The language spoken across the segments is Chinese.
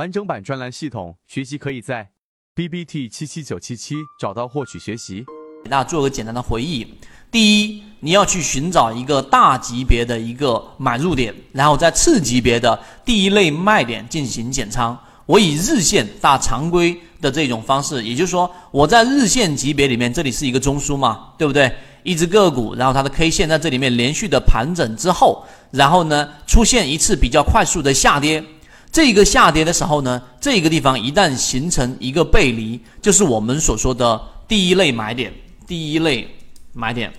完整版专栏系统学习可以在 B B T 七七九七七找到获取学习。给大家做个简单的回忆。第一，你要去寻找一个大级别的一个买入点，然后在次级别的第一类卖点进行减仓。我以日线大常规的这种方式，也就是说，我在日线级别里面，这里是一个中枢嘛，对不对？一只个股，然后它的 K 线在这里面连续的盘整之后，然后呢出现一次比较快速的下跌。这个下跌的时候呢，这个地方一旦形成一个背离，就是我们所说的第一类买点。第一类买点，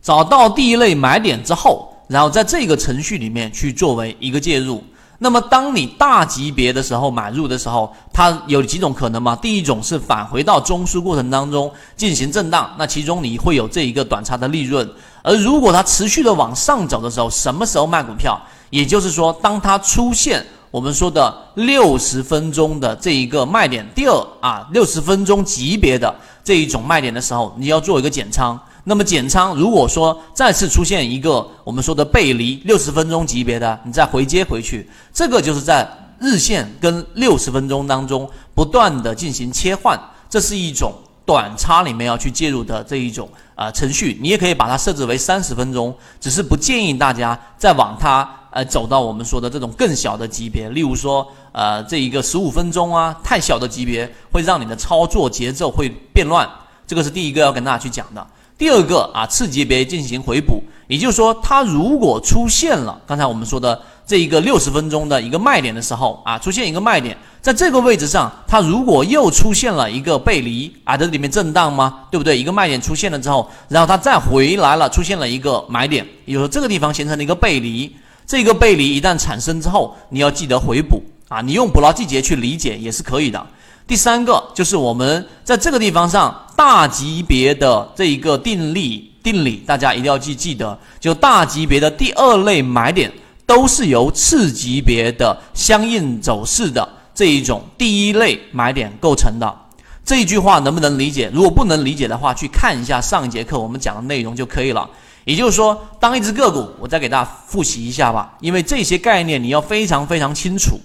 找到第一类买点之后，然后在这个程序里面去作为一个介入。那么，当你大级别的时候买入的时候，它有几种可能嘛？第一种是返回到中枢过程当中进行震荡，那其中你会有这一个短差的利润。而如果它持续的往上走的时候，什么时候卖股票？也就是说，当它出现我们说的六十分钟的这一个卖点，第二啊，六十分钟级别的这一种卖点的时候，你要做一个减仓。那么减仓，如果说再次出现一个我们说的背离六十分钟级别的，你再回接回去，这个就是在日线跟六十分钟当中不断的进行切换，这是一种短差里面要去介入的这一种啊程序。你也可以把它设置为三十分钟，只是不建议大家再往它呃走到我们说的这种更小的级别，例如说呃这一个十五分钟啊，太小的级别会让你的操作节奏会变乱。这个是第一个要跟大家去讲的。第二个啊，次级别进行回补，也就是说，它如果出现了刚才我们说的这一个六十分钟的一个卖点的时候啊，出现一个卖点，在这个位置上，它如果又出现了一个背离啊，这里面震荡吗？对不对？一个卖点出现了之后，然后它再回来了，出现了一个买点，也就是说这个地方形成了一个背离，这个背离一旦产生之后，你要记得回补啊，你用捕捞季节去理解也是可以的。第三个就是我们在这个地方上大级别的这一个定力定理，大家一定要记记得，就大级别的第二类买点都是由次级别的相应走势的这一种第一类买点构成的。这一句话能不能理解？如果不能理解的话，去看一下上一节课我们讲的内容就可以了。也就是说，当一只个股，我再给大家复习一下吧，因为这些概念你要非常非常清楚，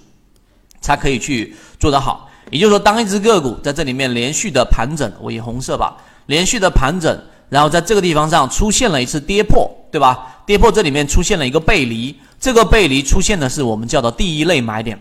才可以去做得好。也就是说，当一只个股在这里面连续的盘整，我以红色吧，连续的盘整，然后在这个地方上出现了一次跌破，对吧？跌破这里面出现了一个背离，这个背离出现的是我们叫做第一类买点。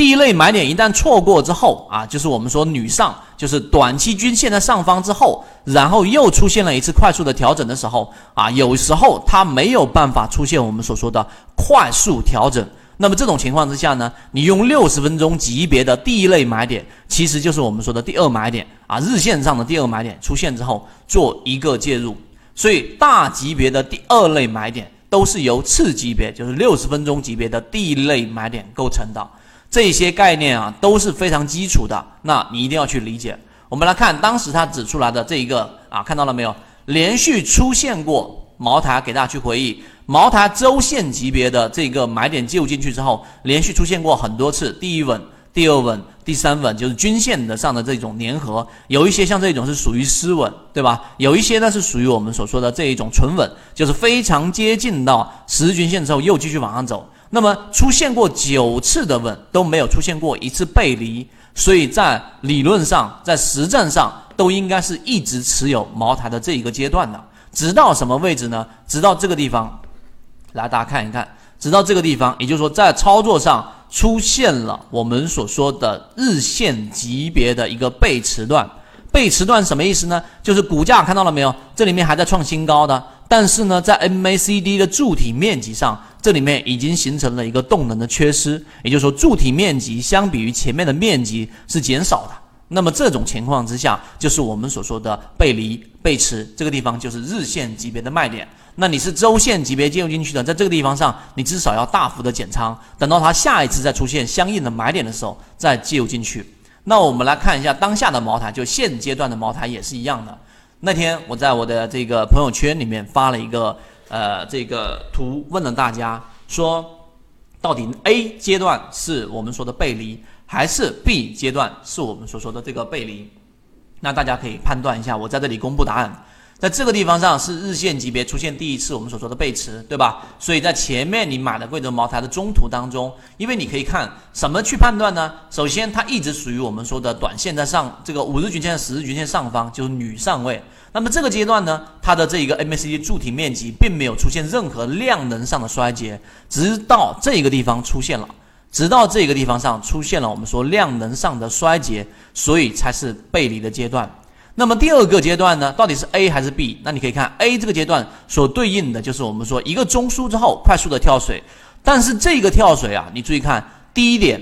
第一类买点一旦错过之后啊，就是我们说女上，就是短期均线在上方之后，然后又出现了一次快速的调整的时候啊，有时候它没有办法出现我们所说的快速调整。那么这种情况之下呢，你用六十分钟级别的第一类买点，其实就是我们说的第二买点啊，日线上的第二买点出现之后做一个介入。所以大级别的第二类买点都是由次级别，就是六十分钟级别的第一类买点构成的。这些概念啊都是非常基础的，那你一定要去理解。我们来看当时他指出来的这一个啊，看到了没有？连续出现过茅台，给大家去回忆。茅台周线级别的这个买点介入进去之后，连续出现过很多次，第一稳、第二稳、第三稳，就是均线的上的这种粘合。有一些像这种是属于失稳，对吧？有一些呢是属于我们所说的这一种纯稳，就是非常接近到十日均线之后又继续往上走。那么出现过九次的稳都没有出现过一次背离，所以在理论上，在实战上都应该是一直持有茅台的这一个阶段的，直到什么位置呢？直到这个地方。来，大家看一看，直到这个地方，也就是说，在操作上出现了我们所说的日线级别的一个背驰段。背驰段什么意思呢？就是股价看到了没有？这里面还在创新高的，但是呢，在 MACD 的柱体面积上，这里面已经形成了一个动能的缺失，也就是说，柱体面积相比于前面的面积是减少的。那么这种情况之下，就是我们所说的背离背驰，这个地方就是日线级别的卖点。那你是周线级别介入进去的，在这个地方上，你至少要大幅的减仓，等到它下一次再出现相应的买点的时候再介入进去。那我们来看一下当下的茅台，就现阶段的茅台也是一样的。那天我在我的这个朋友圈里面发了一个呃这个图，问了大家说，到底 A 阶段是我们说的背离，还是 B 阶段是我们所说的这个背离？那大家可以判断一下，我在这里公布答案。在这个地方上是日线级别出现第一次我们所说的背驰，对吧？所以在前面你买的贵州茅台的中途当中，因为你可以看什么去判断呢？首先它一直属于我们说的短线在上这个五日均线、十日均线上方，就是女上位。那么这个阶段呢，它的这一个 MACD 柱体面积并没有出现任何量能上的衰竭，直到这个地方出现了，直到这个地方上出现了我们说量能上的衰竭，所以才是背离的阶段。那么第二个阶段呢，到底是 A 还是 B？那你可以看 A 这个阶段所对应的就是我们说一个中枢之后快速的跳水，但是这个跳水啊，你注意看第一点，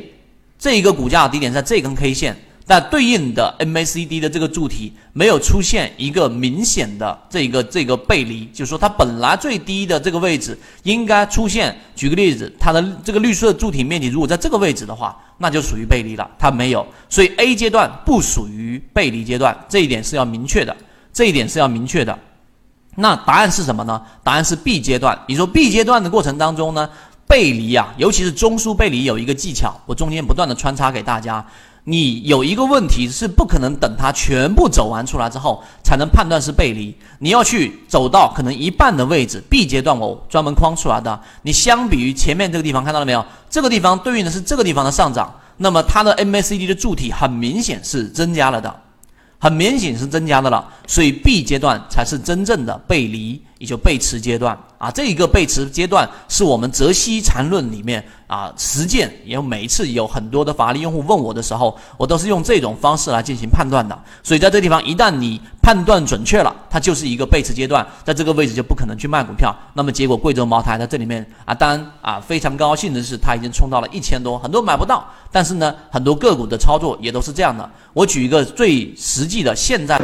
这一个股价低点在这根 K 线。但对应的 MACD 的这个柱体没有出现一个明显的这个这个背离，就是说它本来最低的这个位置应该出现。举个例子，它的这个绿色柱体面积如果在这个位置的话，那就属于背离了。它没有，所以 A 阶段不属于背离阶段，这一点是要明确的。这一点是要明确的。那答案是什么呢？答案是 B 阶段。你说 B 阶段的过程当中呢，背离啊，尤其是中枢背离有一个技巧，我中间不断的穿插给大家。你有一个问题是不可能等它全部走完出来之后才能判断是背离，你要去走到可能一半的位置，B 阶段我专门框出来的。你相比于前面这个地方看到了没有？这个地方对应的是这个地方的上涨，那么它的 MACD 的柱体很明显是增加了的，很明显是增加的了，所以 B 阶段才是真正的背离，也就背驰阶段啊。这一个背驰阶段是我们泽西缠论里面。啊，实践也有每一次有很多的法律用户问我的时候，我都是用这种方式来进行判断的。所以在这地方，一旦你判断准确了，它就是一个背驰阶段，在这个位置就不可能去卖股票。那么结果贵州茅台在这里面啊，当然啊非常高兴的是，它已经冲到了一千多，很多买不到。但是呢，很多个股的操作也都是这样的。我举一个最实际的现在。